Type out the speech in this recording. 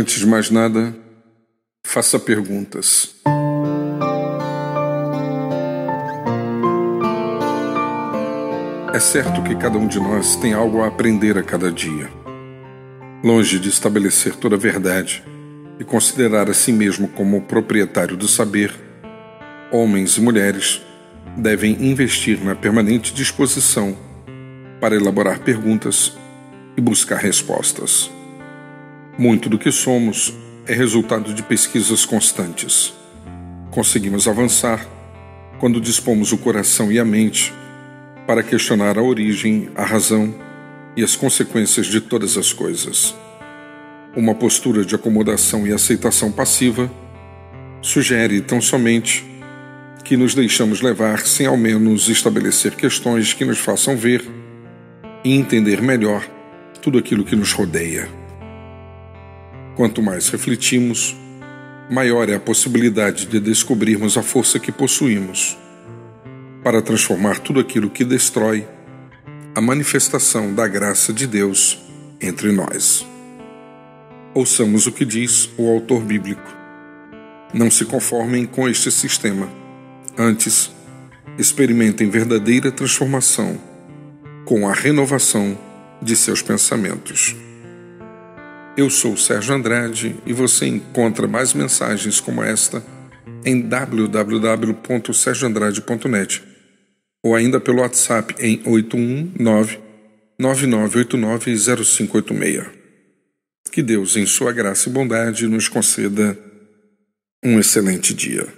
Antes de mais nada, faça perguntas. É certo que cada um de nós tem algo a aprender a cada dia. Longe de estabelecer toda a verdade e considerar a si mesmo como proprietário do saber, homens e mulheres devem investir na permanente disposição para elaborar perguntas e buscar respostas. Muito do que somos é resultado de pesquisas constantes. Conseguimos avançar quando dispomos o coração e a mente para questionar a origem, a razão e as consequências de todas as coisas. Uma postura de acomodação e aceitação passiva sugere tão somente que nos deixamos levar sem ao menos estabelecer questões que nos façam ver e entender melhor tudo aquilo que nos rodeia. Quanto mais refletimos, maior é a possibilidade de descobrirmos a força que possuímos para transformar tudo aquilo que destrói a manifestação da graça de Deus entre nós. Ouçamos o que diz o autor bíblico. Não se conformem com este sistema. Antes, experimentem verdadeira transformação com a renovação de seus pensamentos. Eu sou Sérgio Andrade e você encontra mais mensagens como esta em www.sergioandrade.net ou ainda pelo WhatsApp em 819 9989 0586. Que Deus, em sua graça e bondade, nos conceda um excelente dia.